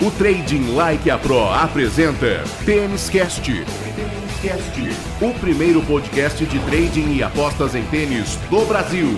O Trading Like a Pro apresenta Tênis Cast. O primeiro podcast de trading e apostas em tênis do Brasil.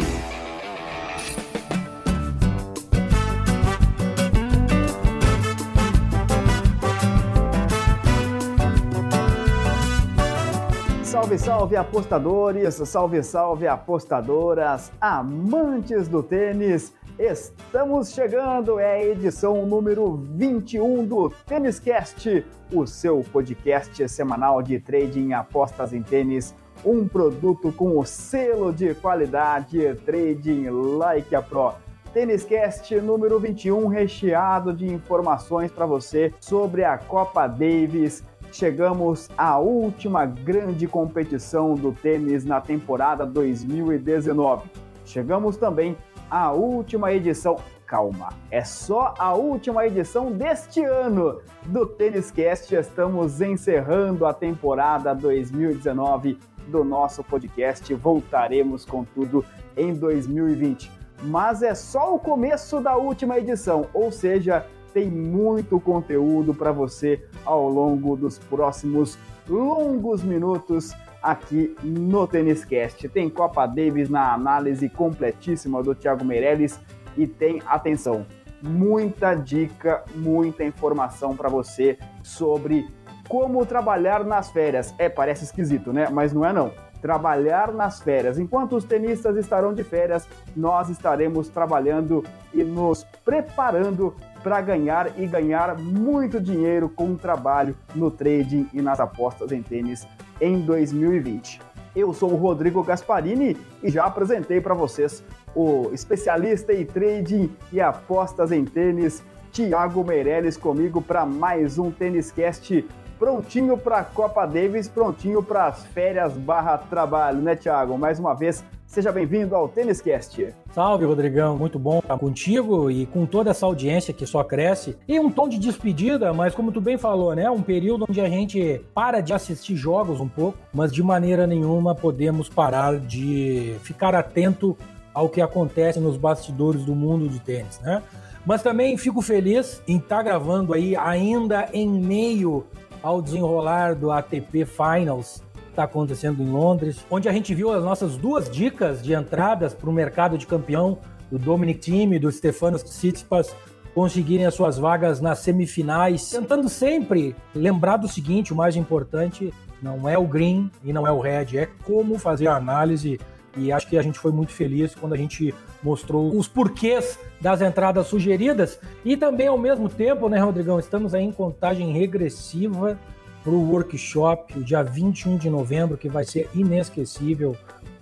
Salve, salve apostadores, salve, salve apostadoras, amantes do tênis. Estamos chegando, é a edição número 21 do Tênis Cast, o seu podcast semanal de trading apostas em tênis, um produto com o selo de qualidade Trading Like a Pro. Tênis Cast número 21, recheado de informações para você sobre a Copa Davis. Chegamos à última grande competição do tênis na temporada 2019. Chegamos também a última edição. Calma, é só a última edição deste ano do Tênis Cast. Estamos encerrando a temporada 2019 do nosso podcast. Voltaremos com tudo em 2020. Mas é só o começo da última edição, ou seja, tem muito conteúdo para você ao longo dos próximos longos minutos aqui no Tênis Cast. Tem Copa Davis na análise completíssima do Thiago Meirelles e tem, atenção, muita dica, muita informação para você sobre como trabalhar nas férias. É, parece esquisito, né? Mas não é não. Trabalhar nas férias. Enquanto os tenistas estarão de férias, nós estaremos trabalhando e nos preparando para ganhar e ganhar muito dinheiro com o trabalho no trading e nas apostas em tênis em 2020. Eu sou o Rodrigo Gasparini e já apresentei para vocês o especialista em trading e apostas em tênis, Thiago Meirelles, comigo para mais um Tênis Cast prontinho para a Copa Davis, prontinho para as férias barra trabalho, né, Thiago? Mais uma vez, seja bem-vindo ao Tênis Cast. Salve, Rodrigão. Muito bom estar contigo e com toda essa audiência que só cresce. E um tom de despedida, mas como tu bem falou, né? Um período onde a gente para de assistir jogos um pouco, mas de maneira nenhuma podemos parar de ficar atento ao que acontece nos bastidores do mundo de tênis, né? Mas também fico feliz em estar gravando aí ainda em meio ao desenrolar do ATP Finals está acontecendo em Londres, onde a gente viu as nossas duas dicas de entradas para o mercado de campeão do Dominic Thiem e do Stefanos Tsitsipas conseguirem as suas vagas nas semifinais, tentando sempre lembrar do seguinte, o mais importante não é o green e não é o red, é como fazer a análise e acho que a gente foi muito feliz quando a gente mostrou os porquês das entradas sugeridas. E também, ao mesmo tempo, né, Rodrigão, estamos aí em contagem regressiva para o workshop, o dia 21 de novembro, que vai ser inesquecível.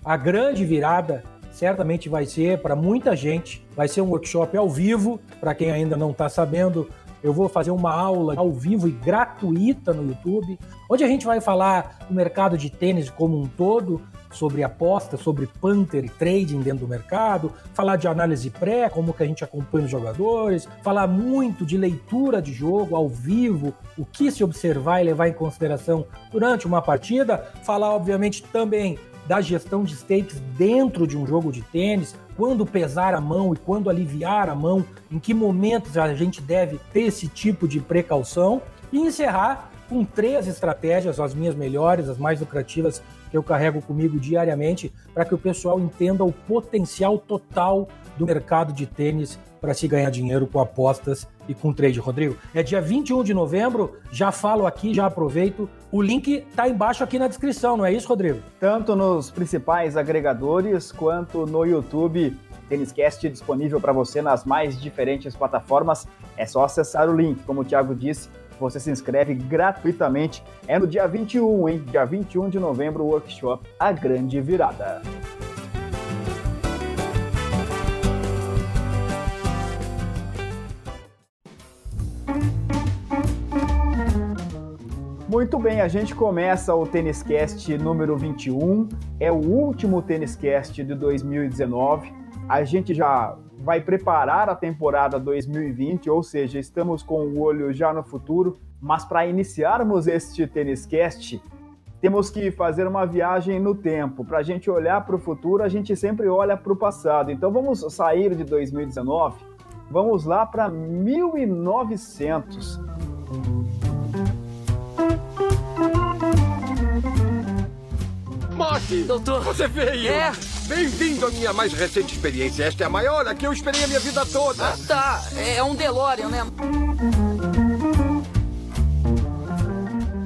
A grande virada certamente vai ser para muita gente. Vai ser um workshop ao vivo, para quem ainda não está sabendo. Eu vou fazer uma aula ao vivo e gratuita no YouTube, onde a gente vai falar do mercado de tênis como um todo, sobre aposta, sobre punter e trading dentro do mercado, falar de análise pré, como que a gente acompanha os jogadores, falar muito de leitura de jogo ao vivo, o que se observar e levar em consideração durante uma partida, falar obviamente também da gestão de stakes dentro de um jogo de tênis, quando pesar a mão e quando aliviar a mão, em que momentos a gente deve ter esse tipo de precaução e encerrar com três estratégias, as minhas melhores, as mais lucrativas que eu carrego comigo diariamente, para que o pessoal entenda o potencial total do mercado de tênis para se ganhar dinheiro com apostas e com trade, Rodrigo. É dia 21 de novembro, já falo aqui, já aproveito. O link está embaixo aqui na descrição, não é isso, Rodrigo? Tanto nos principais agregadores quanto no YouTube. Têniscast disponível para você nas mais diferentes plataformas. É só acessar o link, como o Thiago disse, você se inscreve gratuitamente. É no dia 21, hein? Dia 21 de novembro, o workshop A Grande Virada. Muito bem, a gente começa o Tênis Cast número 21. É o último Tênis Cast de 2019. A gente já vai preparar a temporada 2020, ou seja, estamos com o olho já no futuro, mas para iniciarmos este Tênis Cast, temos que fazer uma viagem no tempo. Para a gente olhar para o futuro, a gente sempre olha para o passado. Então vamos sair de 2019 Vamos lá para 1900. Mote! Doutor! Você veio! É? Bem-vindo à minha mais recente experiência. Esta é a maior a que eu esperei a minha vida toda. Ah, tá, é um DeLorean, né?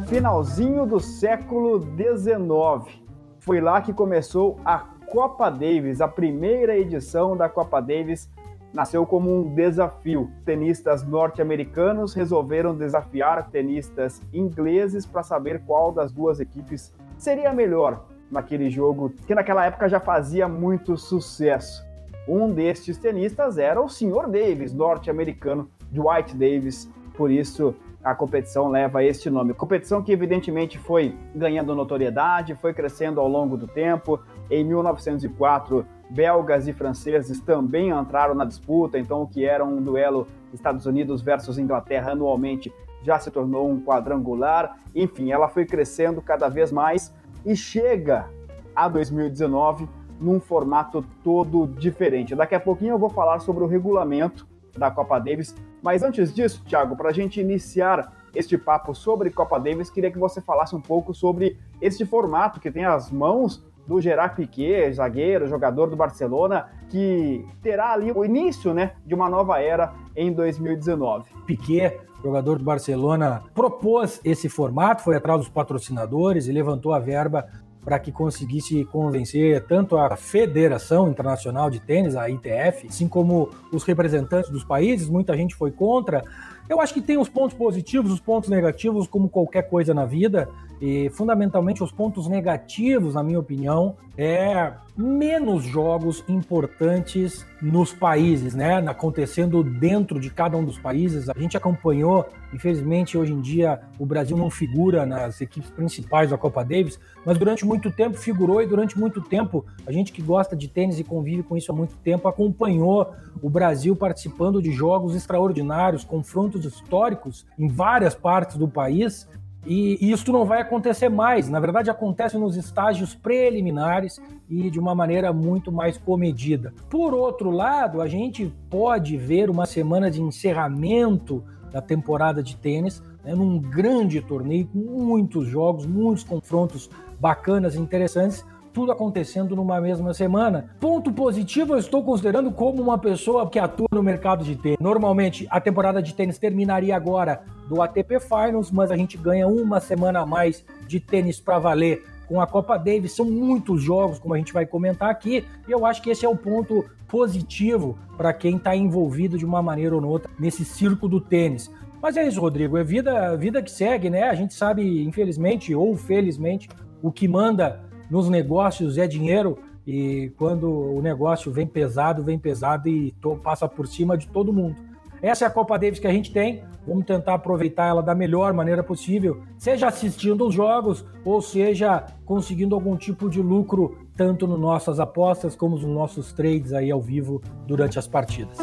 Finalzinho do século XIX. Foi lá que começou a Copa Davis, a primeira edição da Copa Davis nasceu como um desafio. Tenistas norte-americanos resolveram desafiar tenistas ingleses para saber qual das duas equipes seria melhor naquele jogo que naquela época já fazia muito sucesso. Um destes tenistas era o Sr. Davis, norte-americano, Dwight Davis. Por isso a competição leva este nome. Competição que evidentemente foi ganhando notoriedade, foi crescendo ao longo do tempo. Em 1904, belgas e franceses também entraram na disputa, então o que era um duelo Estados Unidos versus Inglaterra anualmente já se tornou um quadrangular. Enfim, ela foi crescendo cada vez mais e chega a 2019 num formato todo diferente. Daqui a pouquinho eu vou falar sobre o regulamento da Copa Davis, mas antes disso, Thiago, para a gente iniciar este papo sobre Copa Davis, queria que você falasse um pouco sobre este formato que tem as mãos do Gerard Piquet, zagueiro, jogador do Barcelona, que terá ali o início né, de uma nova era em 2019. Piquet, jogador do Barcelona, propôs esse formato, foi atrás dos patrocinadores e levantou a verba para que conseguisse convencer tanto a Federação Internacional de Tênis, a ITF, assim como os representantes dos países. Muita gente foi contra. Eu acho que tem os pontos positivos, os pontos negativos, como qualquer coisa na vida. E fundamentalmente os pontos negativos, na minha opinião, é menos jogos importantes nos países, né? Acontecendo dentro de cada um dos países. A gente acompanhou, infelizmente, hoje em dia o Brasil não figura nas equipes principais da Copa Davis, mas durante muito tempo figurou e durante muito tempo a gente que gosta de tênis e convive com isso há muito tempo acompanhou o Brasil participando de jogos extraordinários, confrontos históricos em várias partes do país e isso não vai acontecer mais. Na verdade, acontece nos estágios preliminares e de uma maneira muito mais comedida. Por outro lado, a gente pode ver uma semana de encerramento da temporada de tênis, né, num grande torneio, com muitos jogos, muitos confrontos bacanas interessantes, tudo acontecendo numa mesma semana. Ponto positivo, eu estou considerando como uma pessoa que atua no mercado de tênis. Normalmente, a temporada de tênis terminaria agora do ATP Finals, mas a gente ganha uma semana a mais de tênis para valer com a Copa Davis. São muitos jogos, como a gente vai comentar aqui, e eu acho que esse é o ponto positivo para quem está envolvido de uma maneira ou outra nesse circo do tênis. Mas é isso, Rodrigo, é vida, vida que segue, né? A gente sabe, infelizmente ou felizmente, o que manda nos negócios é dinheiro e quando o negócio vem pesado, vem pesado e passa por cima de todo mundo. Essa é a Copa Davis que a gente tem. Vamos tentar aproveitar ela da melhor maneira possível, seja assistindo os jogos ou seja conseguindo algum tipo de lucro tanto nas nossas apostas como nos nossos trades aí ao vivo durante as partidas.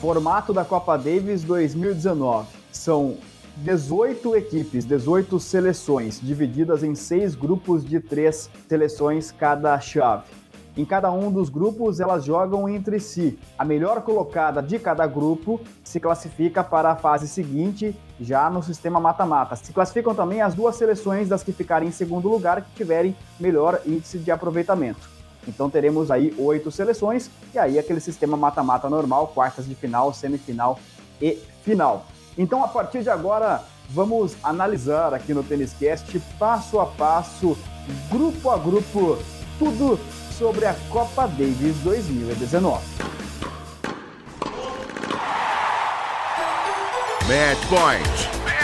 Formato da Copa Davis 2019. São 18 equipes, 18 seleções, divididas em seis grupos de três seleções cada chave. Em cada um dos grupos, elas jogam entre si. A melhor colocada de cada grupo se classifica para a fase seguinte, já no sistema mata-mata. Se classificam também as duas seleções das que ficarem em segundo lugar, que tiverem melhor índice de aproveitamento. Então teremos aí oito seleções e aí aquele sistema mata-mata normal, quartas de final, semifinal e final. Então a partir de agora vamos analisar aqui no Tênis Cast passo a passo, grupo a grupo, tudo sobre a Copa Davis 2019. Match Point.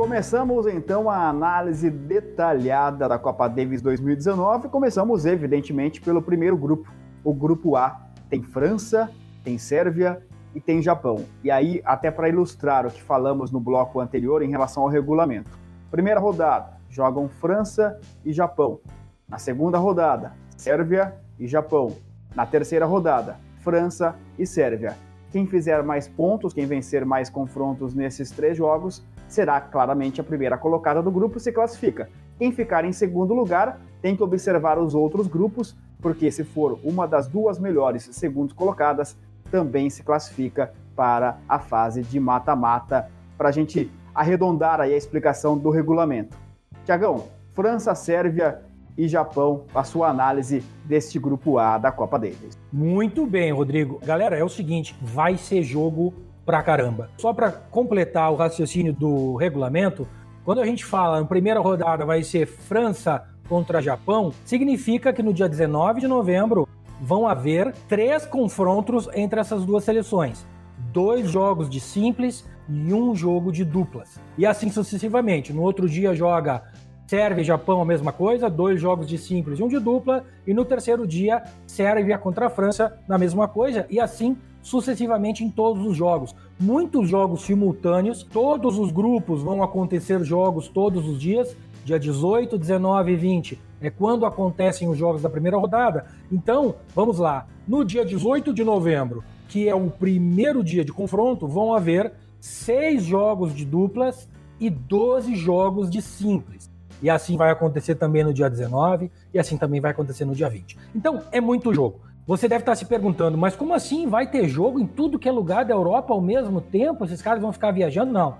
Começamos então a análise detalhada da Copa Davis 2019. Começamos, evidentemente, pelo primeiro grupo. O grupo A tem França, tem Sérvia e tem Japão. E aí, até para ilustrar o que falamos no bloco anterior em relação ao regulamento. Primeira rodada, jogam França e Japão. Na segunda rodada, Sérvia e Japão. Na terceira rodada, França e Sérvia. Quem fizer mais pontos, quem vencer mais confrontos nesses três jogos, será claramente a primeira colocada do grupo se classifica. Quem ficar em segundo lugar tem que observar os outros grupos, porque se for uma das duas melhores segundos colocadas, também se classifica para a fase de mata-mata, para a gente arredondar aí a explicação do regulamento. Tiagão, França, Sérvia e Japão, a sua análise deste grupo A da Copa Davis. Muito bem, Rodrigo. Galera, é o seguinte, vai ser jogo pra caramba. Só para completar o raciocínio do regulamento, quando a gente fala na primeira rodada vai ser França contra Japão, significa que no dia 19 de novembro vão haver três confrontos entre essas duas seleções. Dois jogos de simples e um jogo de duplas. E assim sucessivamente. No outro dia joga Sérvia e Japão a mesma coisa, dois jogos de simples e um de dupla, e no terceiro dia Sérvia contra a França na mesma coisa, e assim sucessivamente em todos os jogos. Muitos jogos simultâneos, todos os grupos vão acontecer jogos todos os dias, dia 18, 19 e 20 é quando acontecem os jogos da primeira rodada. Então, vamos lá, no dia 18 de novembro, que é o primeiro dia de confronto, vão haver seis jogos de duplas e 12 jogos de simples. E assim vai acontecer também no dia 19 e assim também vai acontecer no dia 20. Então, é muito jogo. Você deve estar se perguntando, mas como assim vai ter jogo em tudo que é lugar da Europa ao mesmo tempo? Esses caras vão ficar viajando? Não.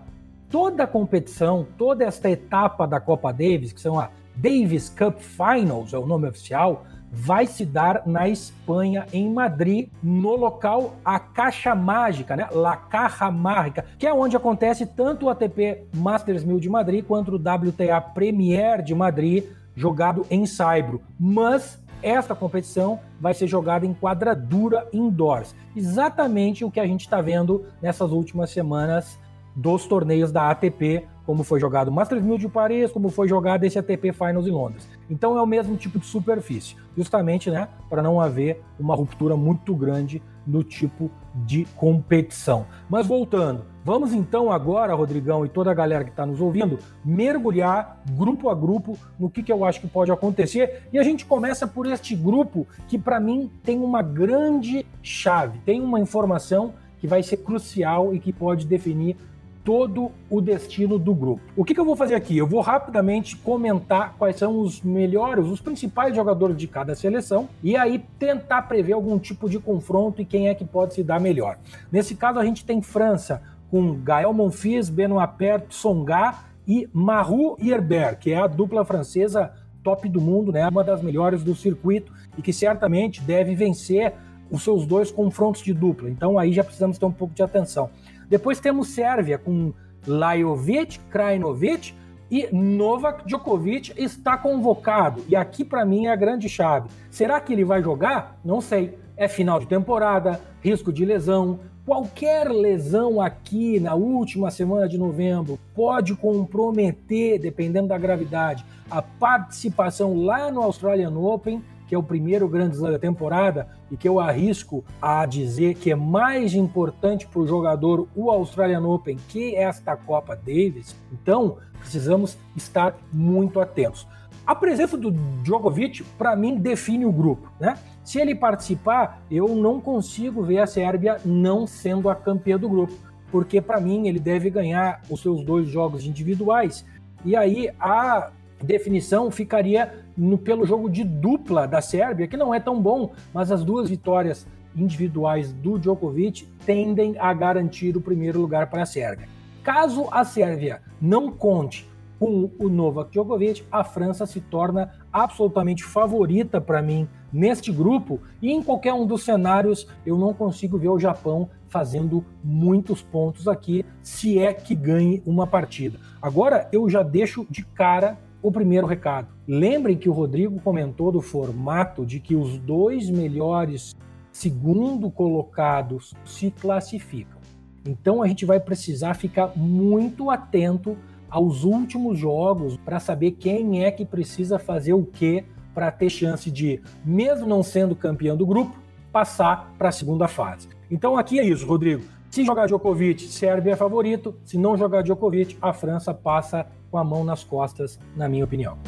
Toda a competição, toda esta etapa da Copa Davis, que são a Davis Cup Finals, é o nome oficial, vai se dar na Espanha, em Madrid, no local A Caixa Mágica, né? La Caja Mágica, que é onde acontece tanto o ATP Masters 1000 de Madrid quanto o WTA Premier de Madrid, jogado em Saibro. Mas esta competição vai ser jogada em quadradura indoors. Exatamente o que a gente está vendo nessas últimas semanas dos torneios da ATP, como foi jogado o Masters 1000 de Paris, como foi jogado esse ATP Finals em Londres. Então é o mesmo tipo de superfície, justamente, né, para não haver uma ruptura muito grande no tipo de competição. Mas voltando, vamos então agora, Rodrigão e toda a galera que está nos ouvindo, mergulhar grupo a grupo no que, que eu acho que pode acontecer. E a gente começa por este grupo que, para mim, tem uma grande chave, tem uma informação que vai ser crucial e que pode definir todo o destino do grupo. O que, que, eu vou fazer aqui? Eu vou rapidamente comentar quais são os melhores, os principais jogadores de cada seleção e aí tentar prever algum tipo de confronto e quem é que pode se dar melhor. Nesse caso, a gente tem França com Gael Monfils, Benoit Paire, Tsonga e Maru Herbert, que é a dupla francesa top do mundo, né? uma das melhores do circuito e que certamente deve vencer os seus dois confrontos de dupla. Então aí já precisamos ter um pouco de atenção. Depois temos Sérvia com Lajovic, Krajinovic e Novak Djokovic está convocado. E aqui para mim é a grande chave. Será que ele vai jogar? Não sei. É final de temporada, risco de lesão. Qualquer lesão aqui na última semana de novembro pode comprometer, dependendo da gravidade, a participação lá no Australian Open que é o primeiro grande slam da temporada e que eu arrisco a dizer que é mais importante para o jogador o Australian Open que esta Copa Davis. Então, precisamos estar muito atentos. A presença do Djokovic, para mim, define o grupo. Né? Se ele participar, eu não consigo ver a Sérvia não sendo a campeã do grupo, porque para mim ele deve ganhar os seus dois jogos individuais. E aí a definição ficaria no, pelo jogo de dupla da Sérvia, que não é tão bom, mas as duas vitórias individuais do Djokovic tendem a garantir o primeiro lugar para a Sérvia. Caso a Sérvia não conte com o Novak Djokovic, a França se torna absolutamente favorita para mim neste grupo e em qualquer um dos cenários eu não consigo ver o Japão fazendo muitos pontos aqui, se é que ganhe uma partida. Agora eu já deixo de cara o primeiro recado. Lembrem que o Rodrigo comentou do formato de que os dois melhores segundo colocados se classificam. Então a gente vai precisar ficar muito atento aos últimos jogos para saber quem é que precisa fazer o que para ter chance de, mesmo não sendo campeão do grupo, passar para a segunda fase. Então aqui é isso, Rodrigo. Se jogar Djokovic, Sérvia é favorito. Se não jogar Djokovic, a França passa com a mão nas costas, na minha opinião.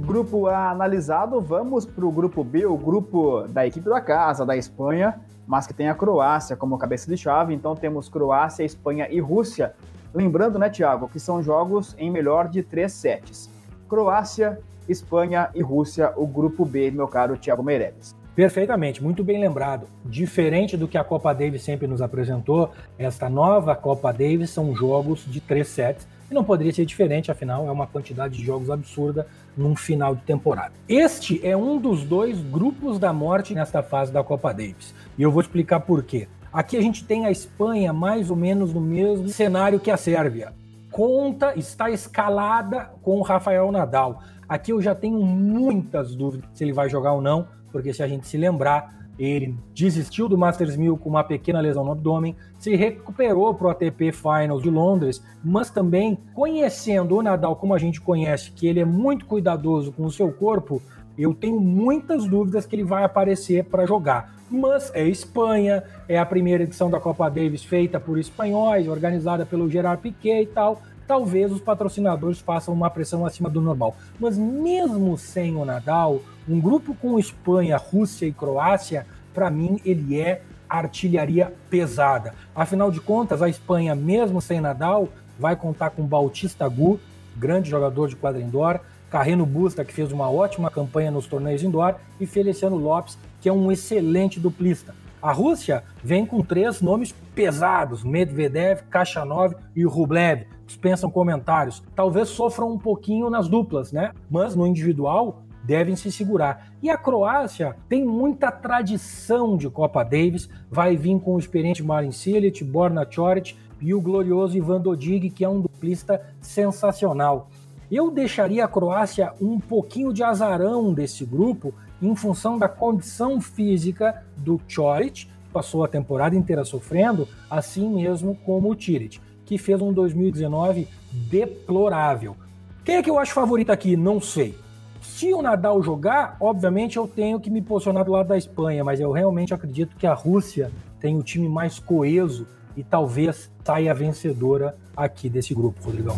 Grupo A analisado, vamos para o grupo B, o grupo da equipe da casa, da Espanha, mas que tem a Croácia como cabeça de chave. Então temos Croácia, Espanha e Rússia. Lembrando, né, Tiago, que são jogos em melhor de três sets. Croácia, Espanha e Rússia, o grupo B, meu caro Thiago Meireles. Perfeitamente, muito bem lembrado. Diferente do que a Copa Davis sempre nos apresentou, esta nova Copa Davis são jogos de três sets e não poderia ser diferente, afinal é uma quantidade de jogos absurda num final de temporada. Este é um dos dois grupos da morte nesta fase da Copa Davis e eu vou explicar por quê. Aqui a gente tem a Espanha mais ou menos no mesmo cenário que a Sérvia. Conta está escalada com o Rafael Nadal. Aqui eu já tenho muitas dúvidas se ele vai jogar ou não porque se a gente se lembrar, ele desistiu do Masters 1000 com uma pequena lesão no abdômen, se recuperou para o ATP Finals de Londres, mas também conhecendo o Nadal como a gente conhece, que ele é muito cuidadoso com o seu corpo, eu tenho muitas dúvidas que ele vai aparecer para jogar. Mas é Espanha, é a primeira edição da Copa Davis feita por espanhóis, organizada pelo Gerard Piquet e tal. Talvez os patrocinadores façam uma pressão acima do normal. Mas mesmo sem o Nadal, um grupo com Espanha, Rússia e Croácia, para mim, ele é artilharia pesada. Afinal de contas, a Espanha, mesmo sem Nadal, vai contar com Bautista Gu, grande jogador de quadra indoor, Carreno Busta, que fez uma ótima campanha nos torneios indoor, e Feliciano Lopes, que é um excelente duplista. A Rússia vem com três nomes pesados: Medvedev, Kachanov e Rublev. Dispensam comentários. Talvez sofram um pouquinho nas duplas, né? Mas no individual, devem se segurar. E a Croácia tem muita tradição de Copa Davis, vai vir com o experiente Marin Cilic, Borna Choric e o glorioso Ivan Dodig, que é um duplista sensacional. Eu deixaria a Croácia um pouquinho de azarão desse grupo em função da condição física do Choric, passou a temporada inteira sofrendo, assim mesmo como o Tiric, que fez um 2019 deplorável. Quem é que eu acho favorito aqui? Não sei. Se o Nadal jogar, obviamente eu tenho que me posicionar do lado da Espanha, mas eu realmente acredito que a Rússia tem o time mais coeso e talvez saia vencedora aqui desse grupo, Rodrigão.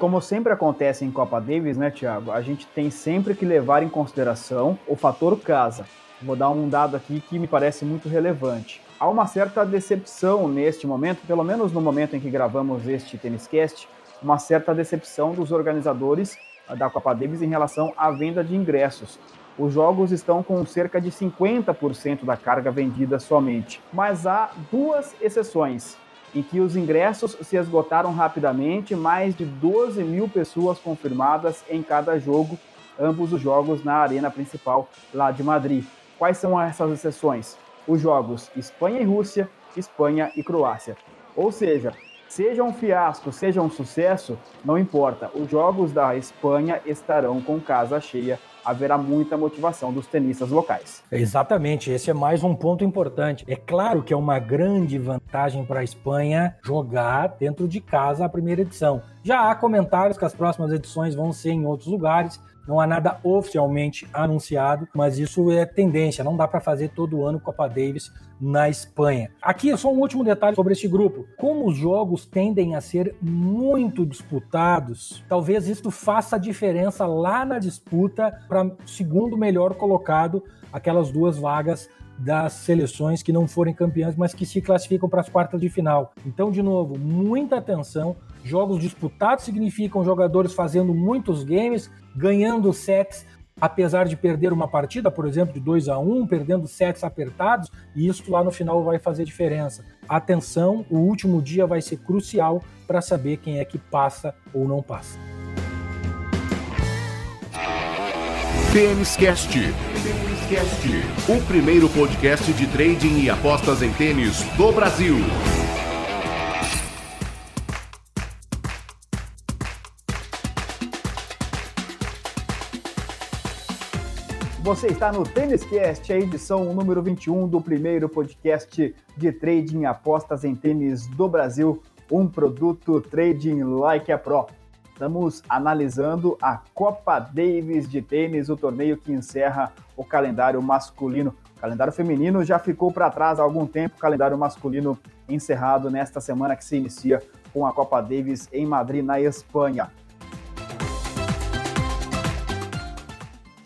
Como sempre acontece em Copa Davis, né, Thiago? A gente tem sempre que levar em consideração o fator casa. Vou dar um dado aqui que me parece muito relevante. Há uma certa decepção neste momento, pelo menos no momento em que gravamos este Tênis Cast, uma certa decepção dos organizadores da Copa Davis em relação à venda de ingressos. Os jogos estão com cerca de 50% da carga vendida somente. Mas há duas exceções em que os ingressos se esgotaram rapidamente, mais de 12 mil pessoas confirmadas em cada jogo, ambos os jogos na arena principal lá de Madrid. Quais são essas exceções? Os jogos Espanha e Rússia, Espanha e Croácia. Ou seja, seja um fiasco, seja um sucesso, não importa, os jogos da Espanha estarão com casa cheia haverá muita motivação dos tenistas locais. Exatamente, esse é mais um ponto importante. É claro que é uma grande vantagem para a Espanha jogar dentro de casa a primeira edição. Já há comentários que as próximas edições vão ser em outros lugares, não há nada oficialmente anunciado, mas isso é tendência. Não dá para fazer todo ano Copa Davis na Espanha. Aqui é só um último detalhe sobre este grupo. Como os jogos tendem a ser muito disputados, talvez isso faça diferença lá na disputa para segundo melhor colocado, aquelas duas vagas das seleções que não forem campeãs, mas que se classificam para as quartas de final. Então, de novo, muita atenção. Jogos disputados significam jogadores fazendo muitos games, ganhando sets, apesar de perder uma partida, por exemplo, de 2 a 1 perdendo sets apertados, e isso lá no final vai fazer diferença. Atenção, o último dia vai ser crucial para saber quem é que passa ou não passa. Tênis Cast. O primeiro podcast de trading e apostas em tênis do Brasil. Você está no Tênis Cast, a edição número 21 do primeiro podcast de trading apostas em tênis do Brasil, um produto Trading Like a Pro. Estamos analisando a Copa Davis de tênis, o torneio que encerra o calendário masculino. O calendário feminino já ficou para trás há algum tempo, o calendário masculino encerrado nesta semana que se inicia com a Copa Davis em Madrid, na Espanha.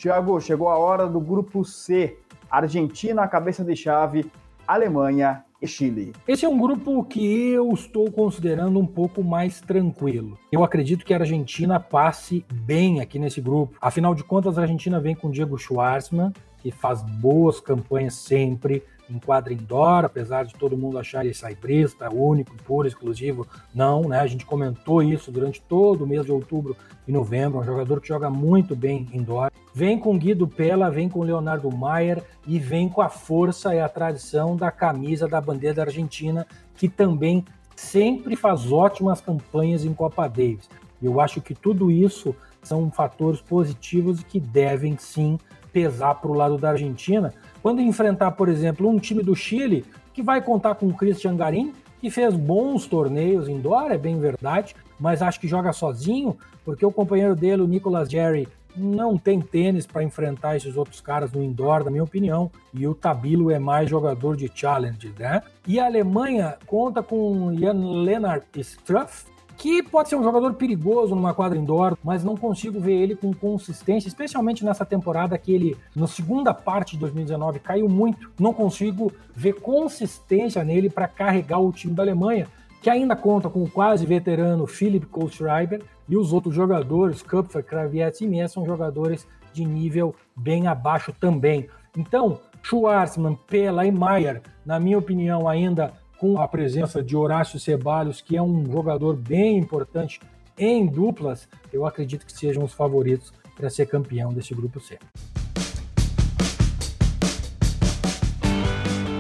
Tiago, chegou a hora do grupo C. Argentina, cabeça de chave, Alemanha e Chile. Esse é um grupo que eu estou considerando um pouco mais tranquilo. Eu acredito que a Argentina passe bem aqui nesse grupo. Afinal de contas, a Argentina vem com Diego Schwartzman, que faz boas campanhas sempre em quadra indoor, apesar de todo mundo achar ele saibrista, único, puro, exclusivo. Não, né? A gente comentou isso durante todo o mês de outubro e novembro. Um jogador que joga muito bem indoor. Vem com Guido Pella, vem com Leonardo Maier e vem com a força e a tradição da camisa da bandeira da Argentina, que também sempre faz ótimas campanhas em Copa Davis. Eu acho que tudo isso são fatores positivos que devem sim pesar para o lado da Argentina, quando enfrentar, por exemplo, um time do Chile que vai contar com o Christian Garim, que fez bons torneios indoor, é bem verdade, mas acho que joga sozinho, porque o companheiro dele, o Nicolas Jerry, não tem tênis para enfrentar esses outros caras no indoor, na minha opinião, e o Tabilo é mais jogador de challenge, né? E a Alemanha conta com Jan Lennart Struff, que pode ser um jogador perigoso numa quadra indoor, mas não consigo ver ele com consistência, especialmente nessa temporada que ele, na segunda parte de 2019, caiu muito. Não consigo ver consistência nele para carregar o time da Alemanha, que ainda conta com o quase veterano Philip Kohlschreiber e os outros jogadores, Kupfer, Kravietz e Mies, são jogadores de nível bem abaixo também. Então, Schwarzman, Pela e Maier, na minha opinião, ainda com a presença de Horácio Ceballos, que é um jogador bem importante em duplas, eu acredito que sejam os favoritos para ser campeão desse grupo C.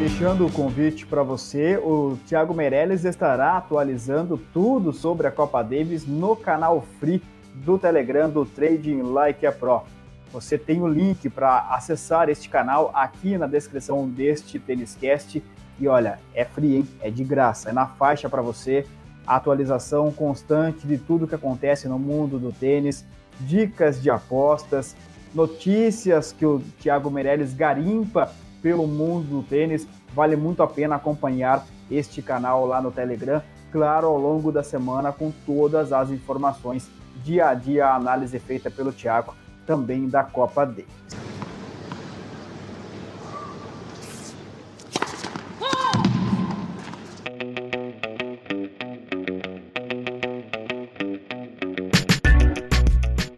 Deixando o convite para você, o Thiago Meirelles estará atualizando tudo sobre a Copa Davis no canal Free do Telegram do Trading Like a Pro. Você tem o link para acessar este canal aqui na descrição deste Têniscast e olha, é free, hein? É de graça, é na faixa para você. Atualização constante de tudo que acontece no mundo do tênis, dicas de apostas, notícias que o Thiago Meirelles garimpa pelo mundo do tênis. Vale muito a pena acompanhar este canal lá no Telegram, claro, ao longo da semana com todas as informações dia a dia, a análise feita pelo Thiago também da Copa Davis.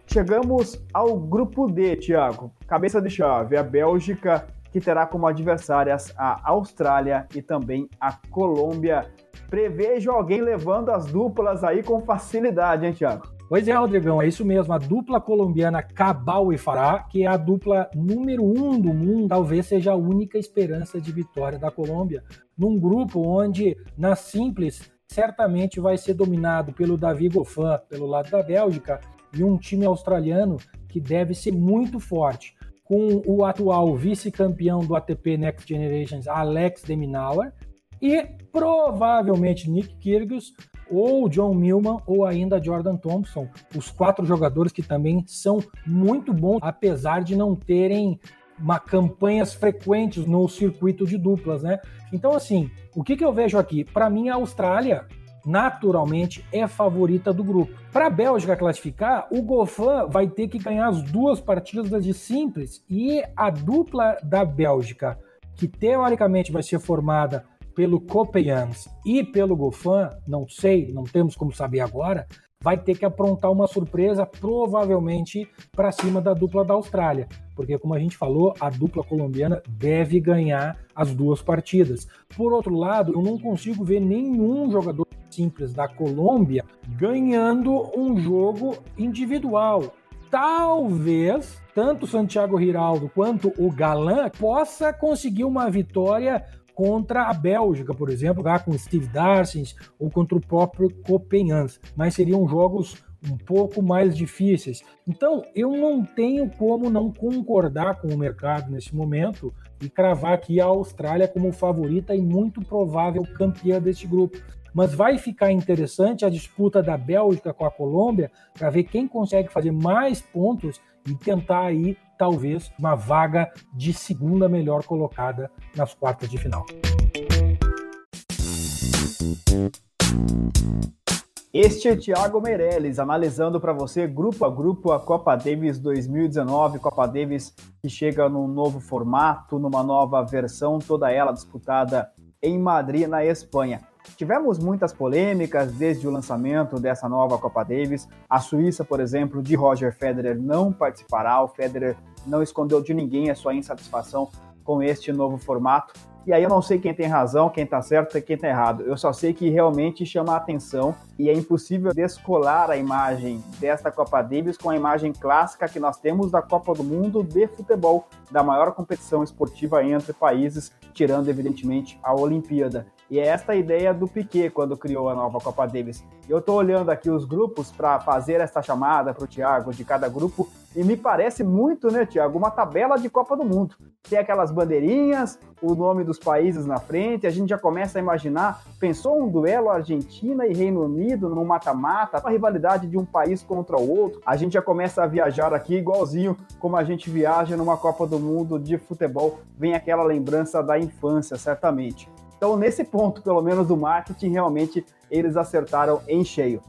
Chegamos ao grupo D, Thiago. Cabeça de chave, a Bélgica, que terá como adversárias a Austrália e também a Colômbia. Prevejo alguém levando as duplas aí com facilidade, hein, Thiago? Pois é, Rodrigão, é isso mesmo. A dupla colombiana Cabal e Fará, que é a dupla número um do mundo, talvez seja a única esperança de vitória da Colômbia, num grupo onde, na simples, certamente vai ser dominado pelo Davi Goffin, pelo lado da Bélgica, e um time australiano que deve ser muito forte, com o atual vice-campeão do ATP Next Generations, Alex de Minaur, e provavelmente Nick Kyrgios, ou John Millman, ou ainda Jordan Thompson, os quatro jogadores que também são muito bons, apesar de não terem uma campanhas frequentes no circuito de duplas, né? Então, assim, o que, que eu vejo aqui? Para mim, a Austrália naturalmente é favorita do grupo. Para a Bélgica classificar, o Goffin vai ter que ganhar as duas partidas de simples e a dupla da Bélgica, que teoricamente vai ser formada pelo Copeyans e pelo Goffin, não sei, não temos como saber agora, vai ter que aprontar uma surpresa, provavelmente para cima da dupla da Austrália, porque, como a gente falou, a dupla colombiana deve ganhar as duas partidas. Por outro lado, eu não consigo ver nenhum jogador simples da Colômbia ganhando um jogo individual. Talvez tanto Santiago Giraldo quanto o Galan possa conseguir uma vitória contra a Bélgica, por exemplo, lá com Steve Darcy ou contra o próprio Copenhagen, mas seriam jogos um pouco mais difíceis. Então, eu não tenho como não concordar com o mercado nesse momento e cravar aqui a Austrália como favorita e muito provável campeã deste grupo. Mas vai ficar interessante a disputa da Bélgica com a Colômbia para ver quem consegue fazer mais pontos e tentar aí talvez uma vaga de segunda melhor colocada nas quartas de final. Este é Thiago Meirelles, analisando para você grupo a grupo a Copa Davis 2019, Copa Davis que chega num novo formato, numa nova versão, toda ela disputada em Madrid, na Espanha. Tivemos muitas polêmicas desde o lançamento dessa nova Copa Davis. A Suíça, por exemplo, de Roger Federer não participará. O Federer não escondeu de ninguém a sua insatisfação com este novo formato. E aí eu não sei quem tem razão, quem está certo e quem está errado. Eu só sei que realmente chama a atenção e é impossível descolar a imagem desta Copa Davis com a imagem clássica que nós temos da Copa do Mundo de futebol, da maior competição esportiva entre países, tirando evidentemente a Olimpíada. E é esta a ideia do Piquet quando criou a nova Copa Davis. Eu estou olhando aqui os grupos para fazer esta chamada para o Thiago de cada grupo e me parece muito, né, Thiago, uma tabela de Copa do Mundo. Tem aquelas bandeirinhas, o nome dos países na frente, a gente já começa a imaginar, pensou um duelo Argentina e Reino Unido no mata-mata, a rivalidade de um país contra o outro, a gente já começa a viajar aqui igualzinho como a gente viaja numa Copa do Mundo de futebol, vem aquela lembrança da infância, certamente. Então, nesse ponto, pelo menos do marketing, realmente eles acertaram em cheio.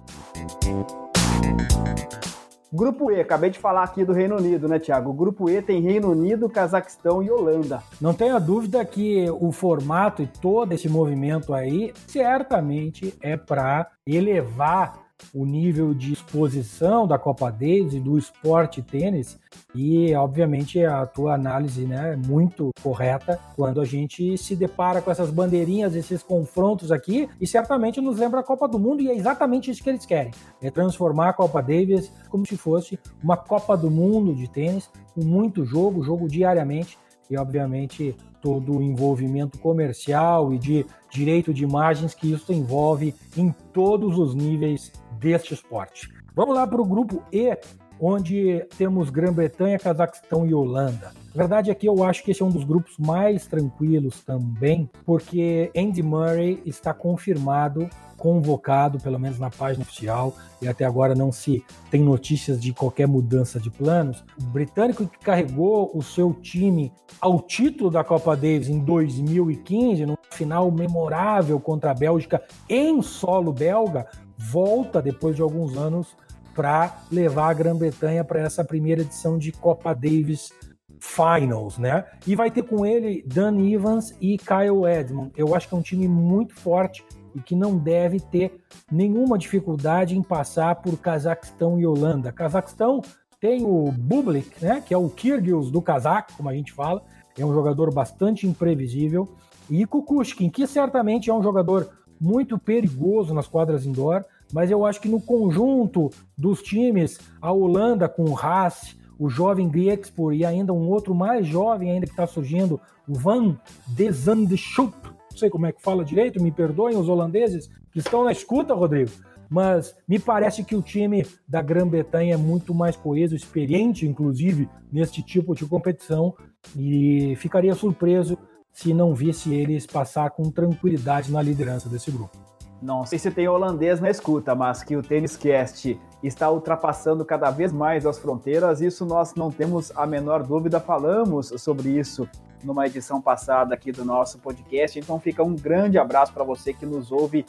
Grupo E, acabei de falar aqui do Reino Unido, né, Tiago? O grupo E tem Reino Unido, Cazaquistão e Holanda. Não tenha dúvida que o formato e todo esse movimento aí certamente é para elevar o nível de exposição da Copa Davis e do esporte tênis. E obviamente a tua análise né, é muito correta quando a gente se depara com essas bandeirinhas, esses confrontos aqui e certamente nos lembra a Copa do Mundo e é exatamente isso que eles querem, é transformar a Copa Davis como se fosse uma Copa do Mundo de tênis com muito jogo, jogo diariamente e obviamente todo o envolvimento comercial e de direito de imagens que isso envolve em todos os níveis deste esporte. Vamos lá para o grupo E, onde temos Grã-Bretanha, Cazaquistão e Holanda. A verdade é que eu acho que esse é um dos grupos mais tranquilos também, porque Andy Murray está confirmado convocado, pelo menos na página oficial, e até agora não se tem notícias de qualquer mudança de planos. O britânico que carregou o seu time ao título da Copa Davis em 2015, no final memorável contra a Bélgica em solo belga, volta depois de alguns anos para levar a Grã-Bretanha para essa primeira edição de Copa Davis Finals, né? E vai ter com ele Dan Evans e Kyle Edmond. Eu acho que é um time muito forte e que não deve ter nenhuma dificuldade em passar por Cazaquistão e Holanda. Cazaquistão tem o Bublik, né, que é o Kyrgios do Cazaque, como a gente fala, é um jogador bastante imprevisível, e Kukushkin, que certamente é um jogador muito perigoso nas quadras indoor, mas eu acho que no conjunto dos times, a Holanda com o Haas, o jovem Griexpor e ainda um outro mais jovem ainda que está surgindo, o Van de Zandschulp, não sei como é que fala direito, me perdoem os holandeses que estão na escuta, Rodrigo, mas me parece que o time da Grã-Bretanha é muito mais coeso, experiente, inclusive, neste tipo de competição, e ficaria surpreso se não visse eles passar com tranquilidade na liderança desse grupo. Não sei se tem holandês na escuta, mas que o Tênis Cast está ultrapassando cada vez mais as fronteiras, isso nós não temos a menor dúvida, falamos sobre isso numa edição passada aqui do nosso podcast, então fica um grande abraço para você que nos ouve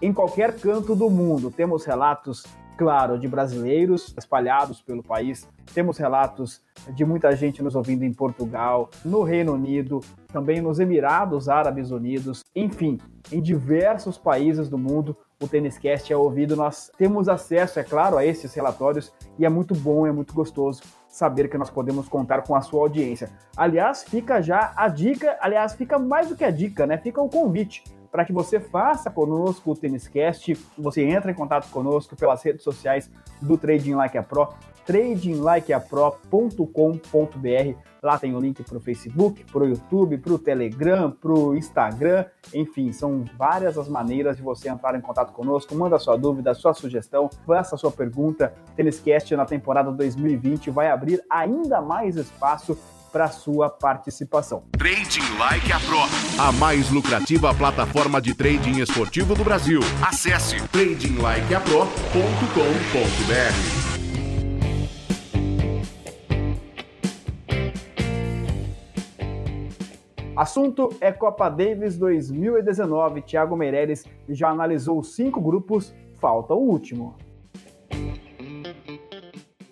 em qualquer canto do mundo. Temos relatos claro, de brasileiros espalhados pelo país. Temos relatos de muita gente nos ouvindo em Portugal, no Reino Unido, também nos Emirados Árabes Unidos, enfim, em diversos países do mundo o Tênis Cast é ouvido. Nós temos acesso, é claro, a esses relatórios e é muito bom, é muito gostoso saber que nós podemos contar com a sua audiência. Aliás, fica já a dica, aliás, fica mais do que a dica, né? Fica o convite para que você faça conosco o Têniscast. Você entra em contato conosco pelas redes sociais do Trading Like a Pro, tradinglikeapro.com.br. Lá tem o link para o Facebook, para o YouTube, para o Telegram, para o Instagram. Enfim, são várias as maneiras de você entrar em contato conosco. Manda sua dúvida, sua sugestão, faça sua pergunta. Têniscast na temporada 2020 vai abrir ainda mais espaço para sua participação. Trading Like a Pro, a mais lucrativa plataforma de trading esportivo do Brasil. Acesse tradinglikeapro.com.br. Assunto é Copa Davis 2019. Thiago Meireles já analisou cinco grupos, falta o último.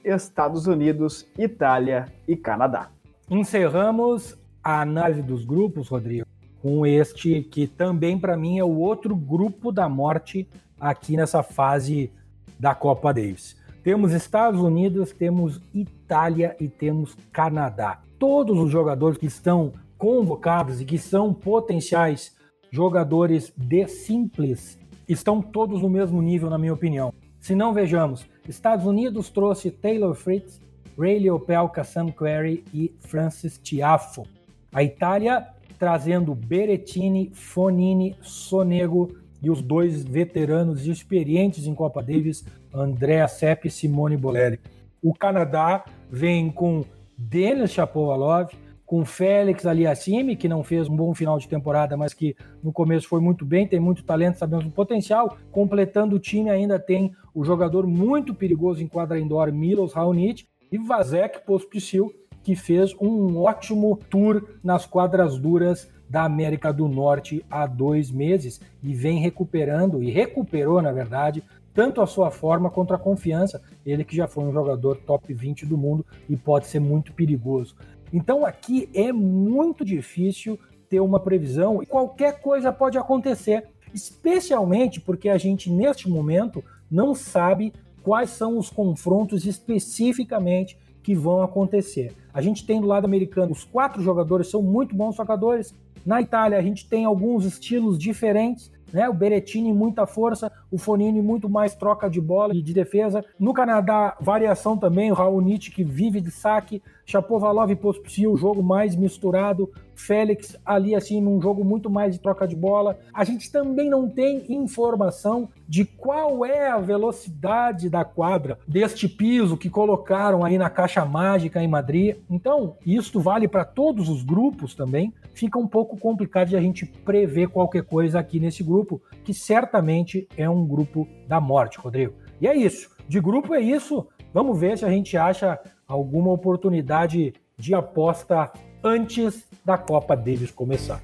Estados Unidos, Itália e Canadá. Encerramos a análise dos grupos, Rodrigo, com este que também para mim é o outro grupo da morte aqui nessa fase da Copa Davis. Temos Estados Unidos, temos Itália e temos Canadá. Todos os jogadores que estão convocados e que são potenciais jogadores de simples estão todos no mesmo nível, na minha opinião. Se não vejamos, Estados Unidos trouxe Taylor Fritz, Ray Opelka, Sam Querrey e Francis Tiafo. A Itália trazendo Berettini, Fonini, Sonego e os dois veteranos experientes em Copa Davis, Andrea Sepp e Simone Bolelli. O Canadá vem com Denis Shapovalov, com Félix Aliassime, que não fez um bom final de temporada, mas que no começo foi muito bem, tem muito talento, sabemos do potencial. Completando o time ainda tem o jogador muito perigoso em quadra indoor, Milos Raonic, e Vazek Pospisil, que fez um ótimo tour nas quadras duras da América do Norte há dois meses e vem recuperando, e recuperou, na verdade, tanto a sua forma quanto a confiança. Ele que já foi um jogador top 20 do mundo e pode ser muito perigoso. Então aqui é muito difícil ter uma previsão e qualquer coisa pode acontecer, especialmente porque a gente neste momento não sabe quais são os confrontos especificamente que vão acontecer. A gente tem do lado americano, os quatro jogadores são muito bons jogadores. Na Itália, a gente tem alguns estilos diferentes né? O Berettini muita força, o Fonini muito mais troca de bola e de defesa. No Canadá, variação também, o Raonic que vive de saque, Chapovalov e Pospisil, jogo mais misturado, Félix ali assim num jogo muito mais de troca de bola. A gente também não tem informação de qual é a velocidade da quadra deste piso que colocaram aí na caixa mágica em Madrid. Então, isso vale para todos os grupos também. Fica um pouco complicado de a gente prever qualquer coisa aqui nesse grupo, que certamente é um grupo da morte, Rodrigo. E é isso. De grupo é isso. Vamos ver se a gente acha alguma oportunidade de aposta antes da Copa Davis começar.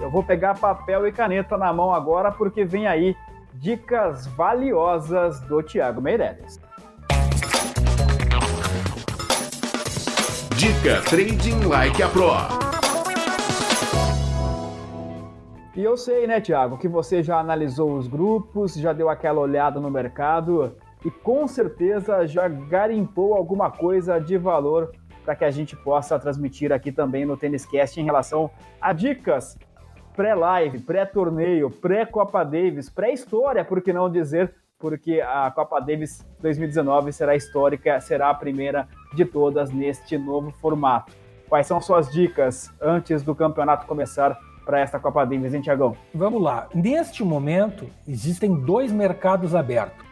Eu vou pegar papel e caneta na mão agora porque vem aí dicas valiosas do Thiago Meireles. Dica Trading Like a Pro. E eu sei, né, Thiago, que você já analisou os grupos, já deu aquela olhada no mercado e com certeza já garimpou alguma coisa de valor para que a gente possa transmitir aqui também no Tênis Cast em relação a dicas pré-live, pré-torneio, pré-Copa Davis, pré-história, por que não dizer, porque a Copa Davis 2019 será histórica, será a primeira de todas neste novo formato. Quais são suas dicas antes do campeonato começar para esta Copa Davis, hein, Tiagão? Vamos lá. Neste momento, existem dois mercados abertos.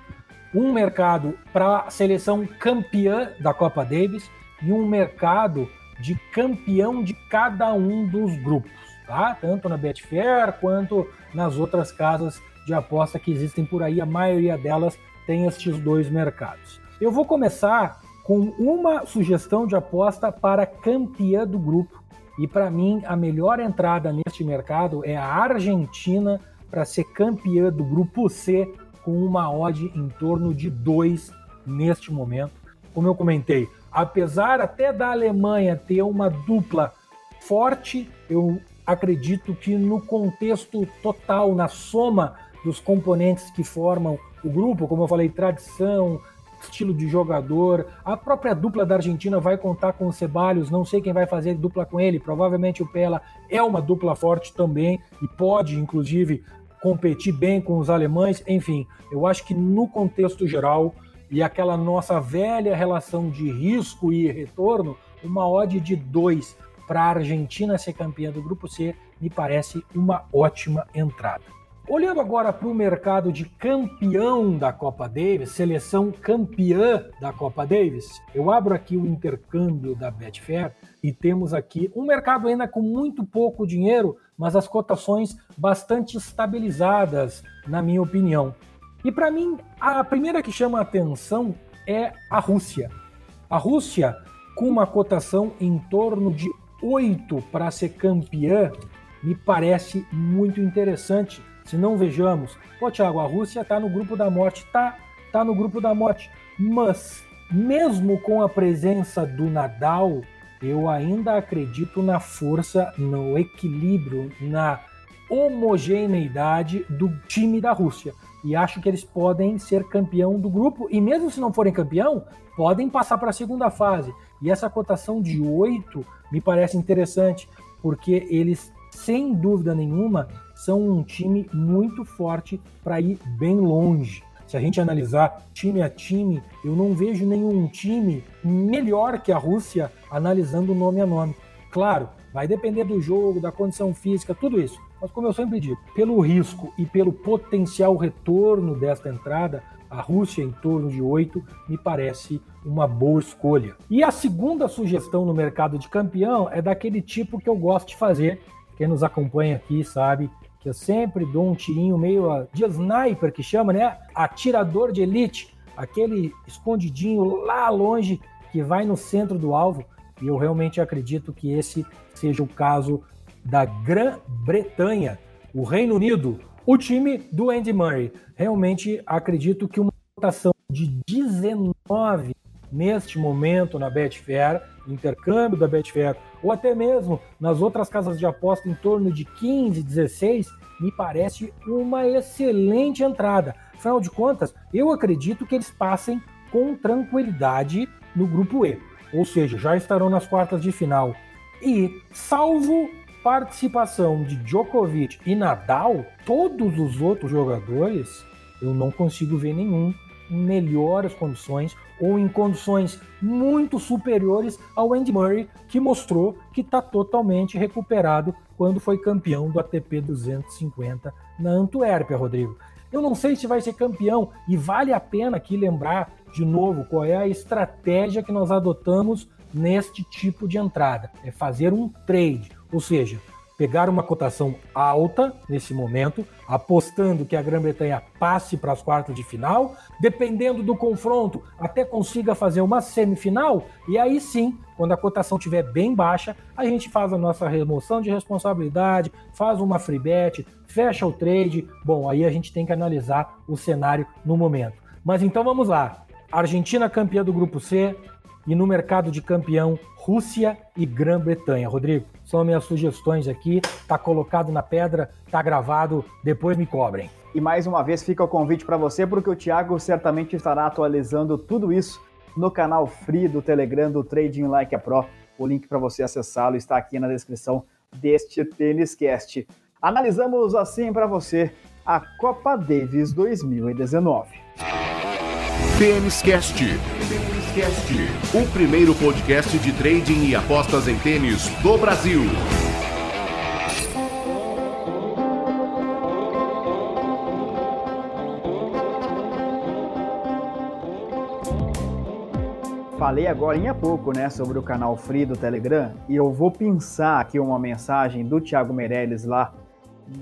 Um mercado para a seleção campeã da Copa Davis e um mercado de campeão de cada um dos grupos, tá? Tanto na Betfair quanto nas outras casas de aposta que existem por aí, a maioria delas tem estes dois mercados. Eu vou começar com uma sugestão de aposta para campeã do grupo, E para mim, a melhor entrada neste mercado é a Argentina para ser campeã do grupo C com uma odd em torno de 2 neste momento. Como eu comentei, apesar até da Alemanha ter uma dupla forte, eu acredito que no contexto total, na soma dos componentes que formam o grupo, como eu falei, tradição, estilo de jogador. A própria dupla da Argentina vai contar com o Ceballos, não sei quem vai fazer dupla com ele, provavelmente o Pela é uma dupla forte também e pode, inclusive, competir bem com os alemães. Enfim, eu acho que no contexto geral e aquela nossa velha relação de risco e retorno, uma odd de 2 para a Argentina ser campeã do grupo C me parece uma ótima entrada. Olhando agora para o mercado de campeão da Copa Davis, seleção campeã da Copa Davis, eu abro aqui o intercâmbio da Betfair e temos aqui um mercado ainda com muito pouco dinheiro, mas as cotações bastante estabilizadas, na minha opinião. E para mim, a primeira que chama a atenção é a Rússia. A Rússia, com uma cotação em torno de 8 para ser campeã, me parece muito interessante. Se não vejamos, pô, Thiago, a Rússia está no grupo da morte, tá, tá no grupo da morte, mas mesmo com a presença do Nadal, eu ainda acredito na força, no equilíbrio, na homogeneidade do time da Rússia. E acho que eles podem ser campeão do grupo. E mesmo se não forem campeão, podem passar para a segunda fase. E essa cotação de 8 me parece interessante, porque eles, sem dúvida nenhuma, são um time muito forte para ir bem longe. Se a gente analisar time a time, eu não vejo nenhum time melhor que a Rússia analisando nome a nome. Claro, vai depender do jogo, da condição física, tudo isso. Mas como eu sempre digo, pelo risco e pelo potencial retorno desta entrada, a Rússia em torno de 8 me parece uma boa escolha. E a segunda sugestão no mercado de campeão é daquele tipo que eu gosto de fazer. Quem nos acompanha aqui sabe que eu sempre dou um tirinho meio de sniper que chama, né? Atirador de elite, aquele escondidinho lá longe que vai no centro do alvo. E eu realmente acredito que esse seja o caso da Grã-Bretanha, o Reino Unido, o time do Andy Murray. Realmente acredito que uma votação de 19 neste momento na Betfair, intercâmbio da Betfair, ou até mesmo nas outras casas de aposta em torno de 15, 16, me parece uma excelente entrada. Afinal de contas, eu acredito que eles passem com tranquilidade no grupo E, ou seja, já estarão nas quartas de final. E, salvo participação de Djokovic e Nadal, todos os outros jogadores, eu não consigo ver nenhum em melhores condições ou em condições muito superiores ao Andy Murray, que mostrou que está totalmente recuperado quando foi campeão do ATP 250 na Antuérpia, Rodrigo. Eu não sei se vai ser campeão e vale a pena aqui lembrar de novo qual é a estratégia que nós adotamos neste tipo de entrada: é fazer um trade, ou seja, pegar uma cotação alta nesse momento, apostando que a Grã-Bretanha passe para as quartas de final, dependendo do confronto, até consiga fazer uma semifinal, e aí sim, quando a cotação estiver bem baixa, a gente faz a nossa remoção de responsabilidade, faz uma free bet, fecha o trade. Bom, aí a gente tem que analisar o cenário no momento. Mas então vamos lá. Argentina campeã do grupo C e no mercado de campeão Rússia e Grã-Bretanha. Rodrigo, são minhas sugestões aqui, tá colocado na pedra, tá gravado, depois me cobrem. E mais uma vez fica o convite para você, porque o Thiago certamente estará atualizando tudo isso no canal free do Telegram do Trading Like a Pro. O link para você acessá-lo está aqui na descrição deste Tênis Cast. Analisamos assim para você a Copa Davis 2019. Tênis Cast. Cast, o primeiro podcast de trading e apostas em tênis do Brasil. Falei agora em pouco, né, sobre o canal Free do Telegram e eu vou pensar aqui uma mensagem do Thiago Meirelles lá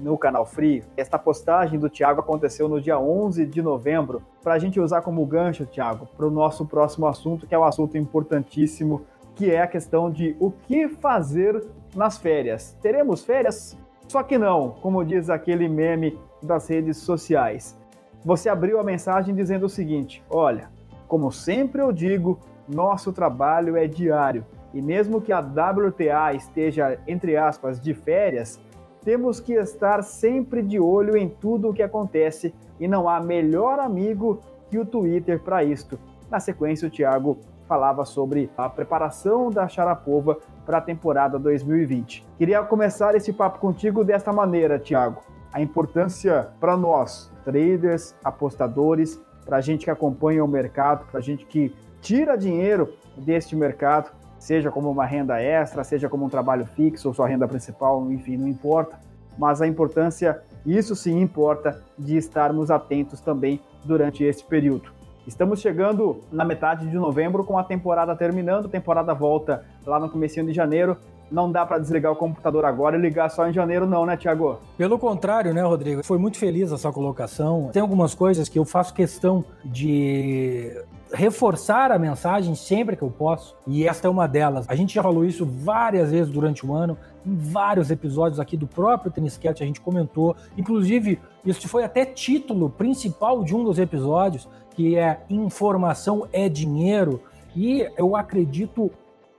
no canal Free. Esta postagem do Thiago aconteceu no dia 11 de novembro, para a gente usar como gancho, Thiago, para o nosso próximo assunto, que é um assunto importantíssimo, que é a questão de o que fazer nas férias. Teremos férias? Só que não, como diz aquele meme das redes sociais. Você abriu a mensagem dizendo o seguinte: olha, como sempre eu digo, nosso trabalho é diário. E mesmo que a WTA esteja, entre aspas, de férias, temos que estar sempre de olho em tudo o que acontece e não há melhor amigo que o Twitter para isto. Na sequência, o Thiago falava sobre a preparação da Sharapova para a temporada 2020. Queria começar esse papo contigo desta maneira, Thiago. A importância para nós, traders, apostadores, para a gente que acompanha o mercado, para a gente que tira dinheiro deste mercado, seja como uma renda extra, seja como um trabalho fixo ou sua renda principal, enfim, não importa. Mas a importância, isso sim importa, de estarmos atentos também durante esse período. Estamos chegando na metade de novembro com a temporada terminando, a temporada volta lá no começo de janeiro. Não dá para desligar o computador agora e ligar só em janeiro não, né, Tiago? Pelo contrário, né, Rodrigo? Foi muito feliz essa colocação. Tem algumas coisas que eu faço questão de reforçar a mensagem sempre que eu posso, e esta é uma delas. A gente já falou isso várias vezes durante o ano, em vários episódios aqui do próprio Tennis Cat a gente comentou, inclusive isso foi até título principal de um dos episódios, que é Informação é Dinheiro, e eu acredito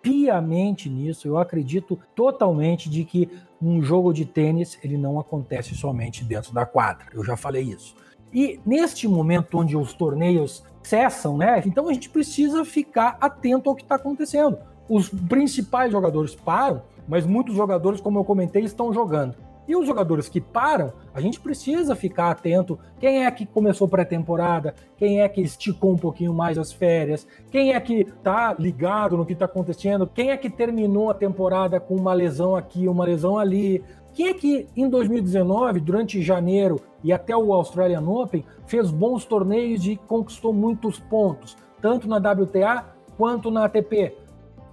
piamente nisso, eu acredito totalmente de que um jogo de tênis ele não acontece somente dentro da quadra. Eu já falei isso. E neste momento onde os torneios cessam, né? Então a gente precisa ficar atento ao que está acontecendo. Os principais jogadores param, mas muitos jogadores, como eu comentei, estão jogando. E os jogadores que param, a gente precisa ficar atento. Quem é que começou pré-temporada? Quem é que esticou um pouquinho mais as férias? Quem é que tá ligado no que está acontecendo? Quem é que terminou a temporada com uma lesão aqui, uma lesão ali? Quem é que em 2019, durante janeiro e até o Australian Open, fez bons torneios e conquistou muitos pontos, tanto na WTA quanto na ATP?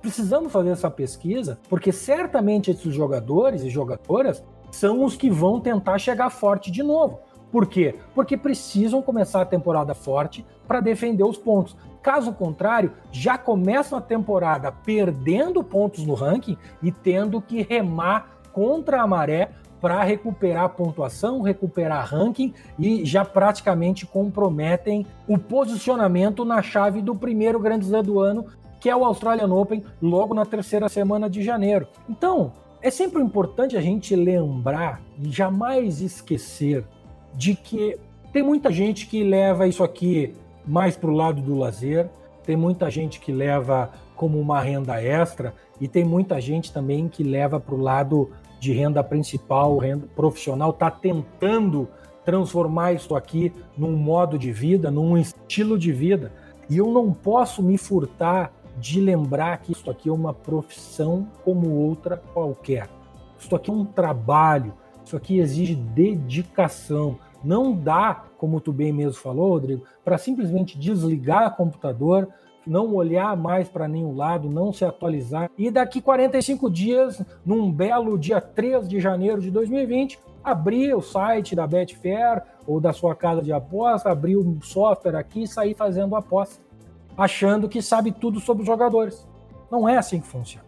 Precisamos fazer essa pesquisa, porque certamente esses jogadores e jogadoras são os que vão tentar chegar forte de novo. Por quê? Porque precisam começar a temporada forte para defender os pontos. Caso contrário, já começam a temporada perdendo pontos no ranking e tendo que remar contra a maré para recuperar pontuação, recuperar ranking e já praticamente comprometem o posicionamento na chave do primeiro Grande Slam do ano, que é o Australian Open, logo na terceira semana de janeiro. Então, é sempre importante a gente lembrar e jamais esquecer de que tem muita gente que leva isso aqui mais para o lado do lazer, tem muita gente que leva como uma renda extra e tem muita gente também que leva para o lado de renda principal, renda profissional, está tentando transformar isso aqui num modo de vida, num estilo de vida. E eu não posso me furtar de lembrar que isso aqui é uma profissão como outra qualquer. Isso aqui é um trabalho, isso aqui exige dedicação. Não dá, como tu bem mesmo falou, Rodrigo, para simplesmente desligar o computador, não olhar mais para nenhum lado, não se atualizar. E daqui 45 dias, num belo dia 3 de janeiro de 2020, abrir o site da Betfair ou da sua casa de aposta, abrir o software aqui e sair fazendo aposta, achando que sabe tudo sobre os jogadores. Não é assim que funciona.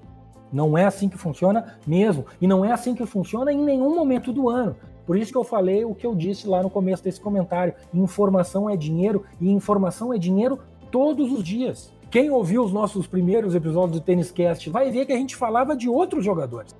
Não é assim que funciona mesmo. E não é assim que funciona em nenhum momento do ano. Por isso que eu falei o que eu disse lá no começo desse comentário: informação é dinheiro e informação é dinheiro todos os dias. Quem ouviu os nossos primeiros episódios do Tênis Cast vai ver que a gente falava de outros jogadores.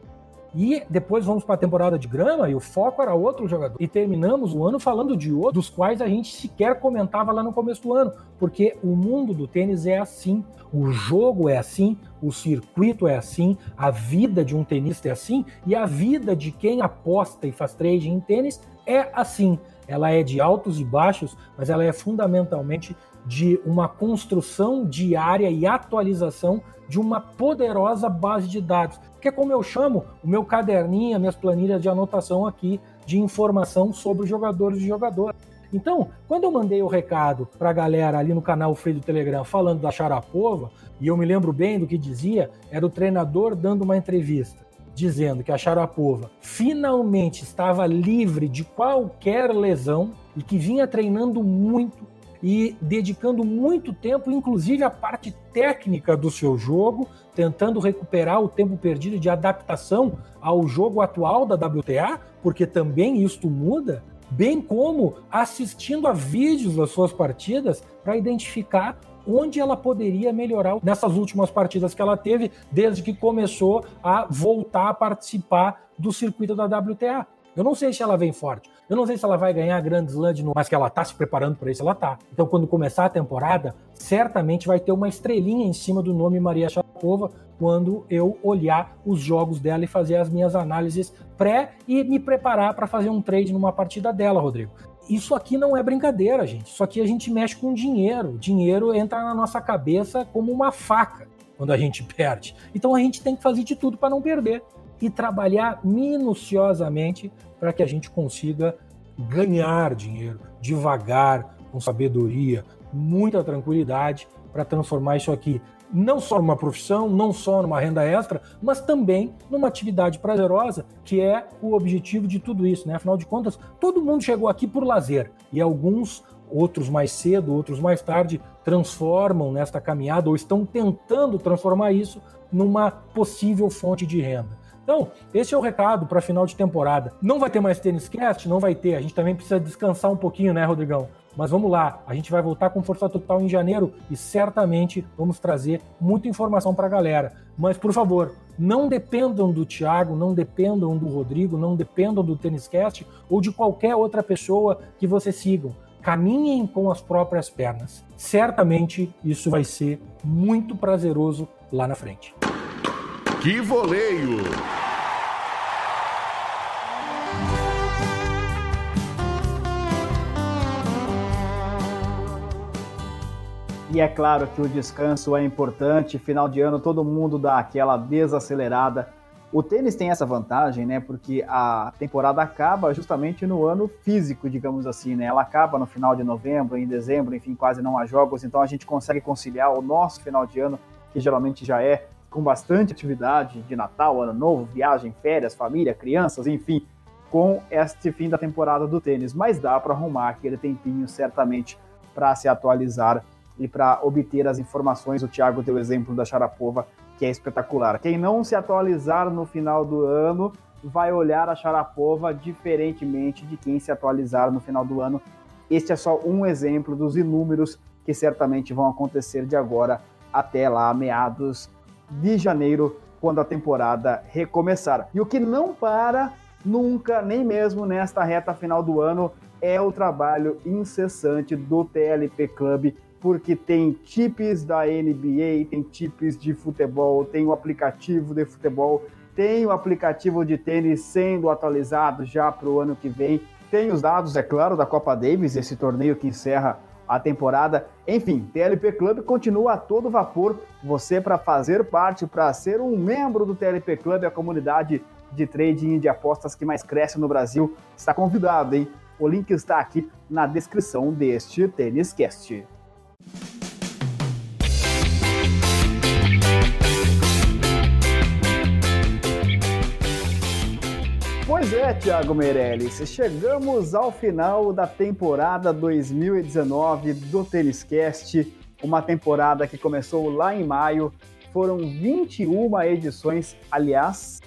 E depois vamos para a temporada de grama e o foco era outro jogador. E terminamos o ano falando de outros, dos quais a gente sequer comentava lá no começo do ano, porque o mundo do tênis é assim, o jogo é assim, o circuito é assim, a vida de um tenista é assim e a vida de quem aposta e faz trading em tênis é assim. Ela é de altos e baixos, mas ela é fundamentalmente de uma construção diária e atualização de uma poderosa base de dados, que é como eu chamo o meu caderninho, minhas planilhas de anotação aqui de informação sobre jogadores e jogadoras. Então, quando eu mandei o recado para a galera ali no canal Free do Telegram falando da Sharapova, e eu me lembro bem do que dizia, era o treinador dando uma entrevista dizendo que a Sharapova finalmente estava livre de qualquer lesão e que vinha treinando muito e dedicando muito tempo, inclusive a parte técnica do seu jogo, tentando recuperar o tempo perdido de adaptação ao jogo atual da WTA, porque também isto muda, bem como assistindo a vídeos das suas partidas para identificar onde ela poderia melhorar nessas últimas partidas que ela teve desde que começou a voltar a participar do circuito da WTA. Eu não sei se ela vem forte. Eu não sei se ela vai ganhar Grand Slam mas que ela está se preparando para isso, ela está. Então, quando começar a temporada, certamente vai ter uma estrelinha em cima do nome Maria Sharapova quando eu olhar os jogos dela e fazer as minhas análises pré e me preparar para fazer um trade numa partida dela, Rodrigo. Isso aqui não é brincadeira, gente. Isso aqui a gente mexe com dinheiro. Dinheiro entra na nossa cabeça como uma faca quando a gente perde. Então a gente tem que fazer de tudo para não perder e trabalhar minuciosamente para que a gente consiga ganhar dinheiro devagar, com sabedoria, muita tranquilidade para transformar isso aqui não só numa profissão, não só numa renda extra, mas também numa atividade prazerosa, que é o objetivo de tudo isso, né? Afinal de contas, todo mundo chegou aqui por lazer e alguns, outros mais cedo, outros mais tarde, transformam nesta caminhada ou estão tentando transformar isso numa possível fonte de renda. Então, esse é o recado para final de temporada. Não vai ter mais tênis cast? Não vai ter. A gente também precisa descansar um pouquinho, né, Rodrigão? Mas vamos lá, a gente vai voltar com força total em janeiro e certamente vamos trazer muita informação para a galera. Mas, por favor, não dependam do Thiago, não dependam do Rodrigo, não dependam do Têniscast ou de qualquer outra pessoa que vocês sigam. Caminhem com as próprias pernas. Certamente isso vai ser muito prazeroso lá na frente. Que voleio! E é claro que o descanso é importante, final de ano todo mundo dá aquela desacelerada. O tênis tem essa vantagem, né? Porque a temporada acaba justamente no ano físico, digamos assim, né? Ela acaba no final de novembro, em dezembro, enfim, quase não há jogos, então a gente consegue conciliar o nosso final de ano, que geralmente já é com bastante atividade de Natal, Ano Novo, viagem, férias, família, crianças, enfim, com este fim da temporada do tênis. Mas dá para arrumar aquele tempinho, certamente, para se atualizar e para obter as informações. O Thiago deu o exemplo da Sharapova, que é espetacular. Quem não se atualizar no final do ano vai olhar a Sharapova diferentemente de quem se atualizar no final do ano. Este é só um exemplo dos inúmeros que certamente vão acontecer de agora até lá, meados de janeiro, quando a temporada recomeçar. E o que não para nunca, nem mesmo nesta reta final do ano, é o trabalho incessante do TLP Club porque tem chips da NBA, tem chips de futebol, tem o aplicativo de futebol, tem o aplicativo de tênis sendo atualizado já para o ano que vem, tem os dados, é claro, da Copa Davis, esse torneio que encerra a temporada. Enfim, TLP Club continua a todo vapor. Você, para fazer parte, para ser um membro do TLP Club, a comunidade de trading e de apostas que mais cresce no Brasil, está convidado, hein? O link está aqui na descrição deste Tênis Cast. Pois é, Thiago Meirelles, chegamos ao final da temporada 2019 do Tênis Cast, uma temporada que começou lá em maio. Foram 21 edições, aliás,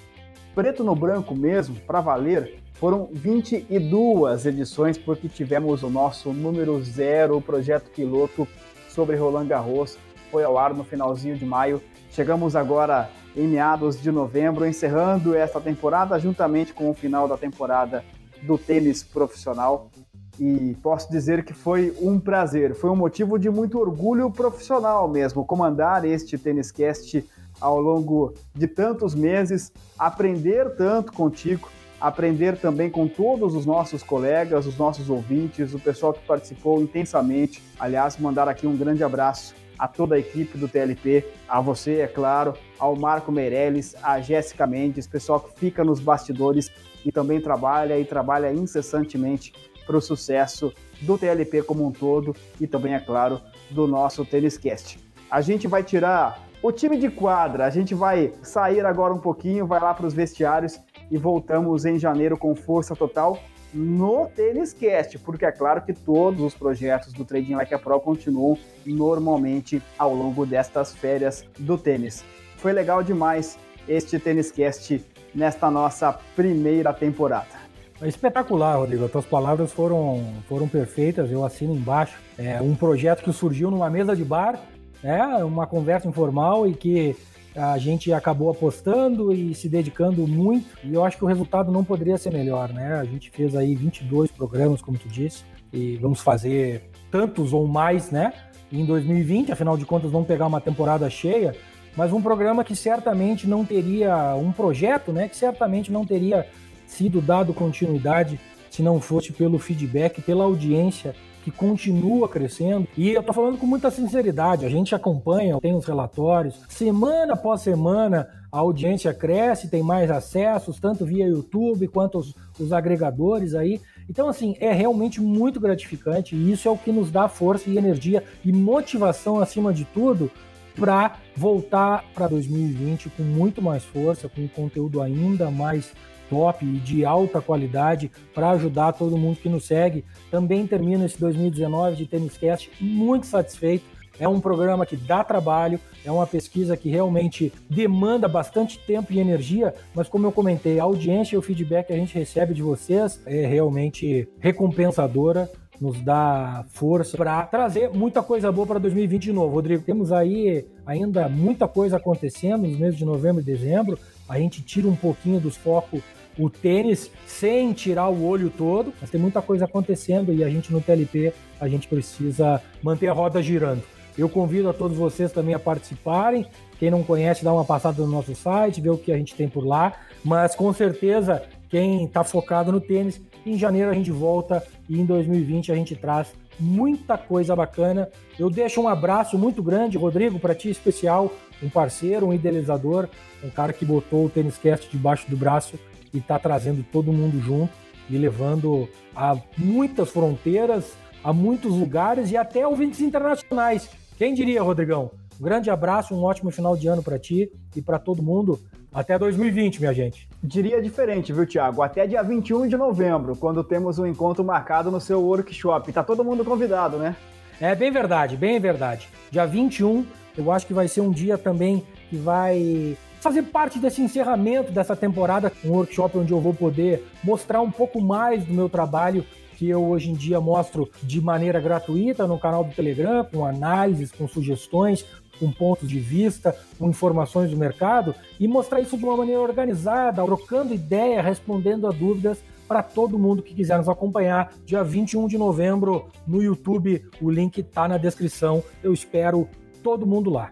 preto no branco mesmo, para valer, foram 22 edições, porque tivemos o nosso número zero, o projeto piloto sobre Roland Garros, foi ao ar no finalzinho de maio. Chegamos agora em meados de novembro, encerrando esta temporada juntamente com o final da temporada do tênis profissional. E posso dizer que foi um prazer, foi um motivo de muito orgulho profissional mesmo, comandar este Tênis Cast ao longo de tantos meses, aprender tanto contigo aprender também com todos os nossos colegas, os nossos ouvintes, o pessoal que participou intensamente. Aliás, mandar aqui um grande abraço a toda a equipe do TLP, a você, é claro, ao Marco Meirelles, a Jéssica Mendes, pessoal que fica nos bastidores e também trabalha e trabalha incessantemente para o sucesso do TLP como um todo e também, é claro, do nosso Tênis Cast. A gente vai tirar o time de quadra, a gente vai sair agora um pouquinho, vai lá para os vestiários e voltamos em janeiro com força total. No Tênis Cast, porque é claro que todos os projetos do Trading Like a Pro continuam normalmente ao longo destas férias do tênis. Foi legal demais este Tênis Cast nesta nossa primeira temporada. É espetacular, Rodrigo. As tuas palavras foram, foram perfeitas, eu assino embaixo. É um projeto que surgiu numa mesa de bar, é uma conversa informal e que a gente acabou apostando e se dedicando muito, e eu acho que o resultado não poderia ser melhor, né? A gente fez aí 22 programas, como tu disse, e vamos fazer tantos ou mais, né? Em 2020, afinal de contas, vamos pegar uma temporada cheia, mas um programa que certamente não teria, um projeto, né? Que certamente não teria sido dado continuidade se não fosse pelo feedback, pela audiência que continua crescendo. E eu tô falando com muita sinceridade, a gente acompanha, tem os relatórios, semana após semana a audiência cresce, tem mais acessos, tanto via YouTube quanto os, os agregadores aí. Então, assim, é realmente muito gratificante e isso é o que nos dá força e energia e motivação acima de tudo para voltar para 2020 com muito mais força, com conteúdo ainda mais top e de alta qualidade para ajudar todo mundo que nos segue. Também termino esse 2019 de Tênis Cast muito satisfeito. É um programa que dá trabalho, é uma pesquisa que realmente demanda bastante tempo e energia, mas como eu comentei, a audiência e o feedback que a gente recebe de vocês é realmente recompensadora nos dá força para trazer muita coisa boa para 2020 de novo. Rodrigo, temos aí ainda muita coisa acontecendo nos meses de novembro e dezembro. A gente tira um pouquinho dos focos o tênis sem tirar o olho todo, mas tem muita coisa acontecendo e a gente no TLP a gente precisa manter a roda girando. Eu convido a todos vocês também a participarem. Quem não conhece, dá uma passada no nosso site, vê o que a gente tem por lá. Mas com certeza, quem está focado no tênis, em janeiro a gente volta e em 2020 a gente traz muita coisa bacana. Eu deixo um abraço muito grande, Rodrigo, para ti especial, um parceiro, um idealizador, um cara que botou o Tênis Cast debaixo do braço e está trazendo todo mundo junto e levando a muitas fronteiras, a muitos lugares e até ouvintes internacionais. Quem diria, Rodrigão? Um grande abraço, um ótimo final de ano para ti e para todo mundo. Até 2020, minha gente. Diria diferente, viu, Tiago? Até dia 21 de novembro, quando temos um encontro marcado no seu workshop. Tá todo mundo convidado, né? É bem verdade, bem verdade. Dia 21, eu acho que vai ser um dia também que vai fazer parte desse encerramento dessa temporada, um workshop onde eu vou poder mostrar um pouco mais do meu trabalho que eu hoje em dia mostro de maneira gratuita no canal do Telegram, com análises, com sugestões, com pontos de vista, com informações do mercado e mostrar isso de uma maneira organizada, trocando ideia, respondendo a dúvidas para todo mundo que quiser nos acompanhar, dia 21 de novembro no YouTube. O link está na descrição. Eu espero todo mundo lá.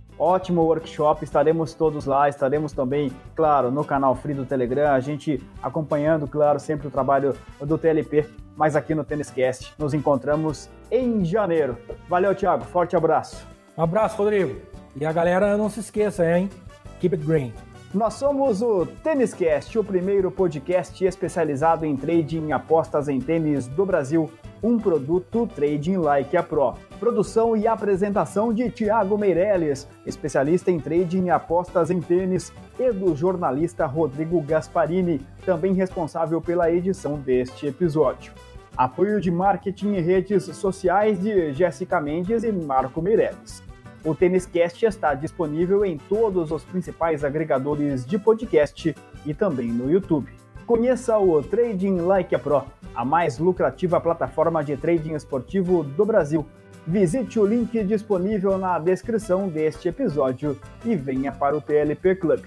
Ótimo workshop, estaremos todos lá, estaremos também, claro, no canal Free do Telegram, a gente acompanhando, claro, sempre o trabalho do TLP, mas aqui no Tênis Cast. Nos encontramos em janeiro. Valeu, Thiago, forte abraço. Um abraço, Rodrigo. E a galera não se esqueça, hein? Keep it green. Nós somos o Tênis Cast, o primeiro podcast especializado em trading e apostas em tênis do Brasil um produto Trading Like a Pro. Produção e apresentação de Tiago Meirelles, especialista em trading e apostas em tênis, e do jornalista Rodrigo Gasparini, também responsável pela edição deste episódio. Apoio de marketing e redes sociais de Jéssica Mendes e Marco Meirelles. O Tênis Cast está disponível em todos os principais agregadores de podcast e também no YouTube. Conheça o Trading Like a Pro, a mais lucrativa plataforma de trading esportivo do Brasil. Visite o link disponível na descrição deste episódio e venha para o TLP Club.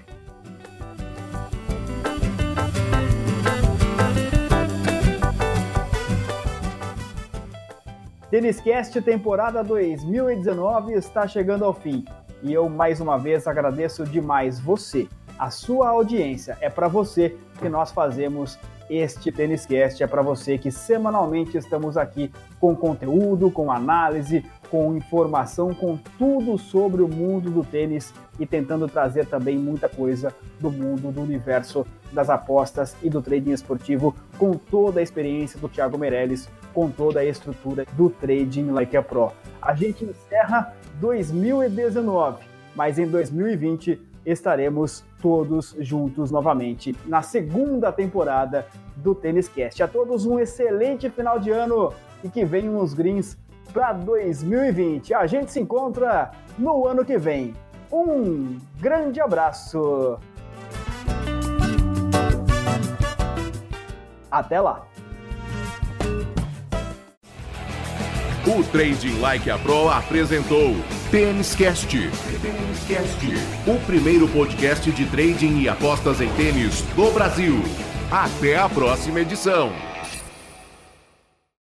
Têniscast temporada 2019 está chegando ao fim e eu mais uma vez agradeço demais você a sua audiência. É para você que nós fazemos este Tênis Cast. É para você que semanalmente estamos aqui com conteúdo, com análise, com informação, com tudo sobre o mundo do tênis e tentando trazer também muita coisa do mundo do universo das apostas e do trading esportivo com toda a experiência do Thiago Meirelles, com toda a estrutura do Trading Like a Pro. A gente encerra 2019, mas em 2020 estaremos todos juntos novamente na segunda temporada do Tênis Cast. A todos um excelente final de ano e que venham os greens para 2020. A gente se encontra no ano que vem. Um grande abraço. Até lá. O Trading Like a Pro apresentou Tênis Cast. O primeiro podcast de trading e apostas em tênis do Brasil. Até a próxima edição.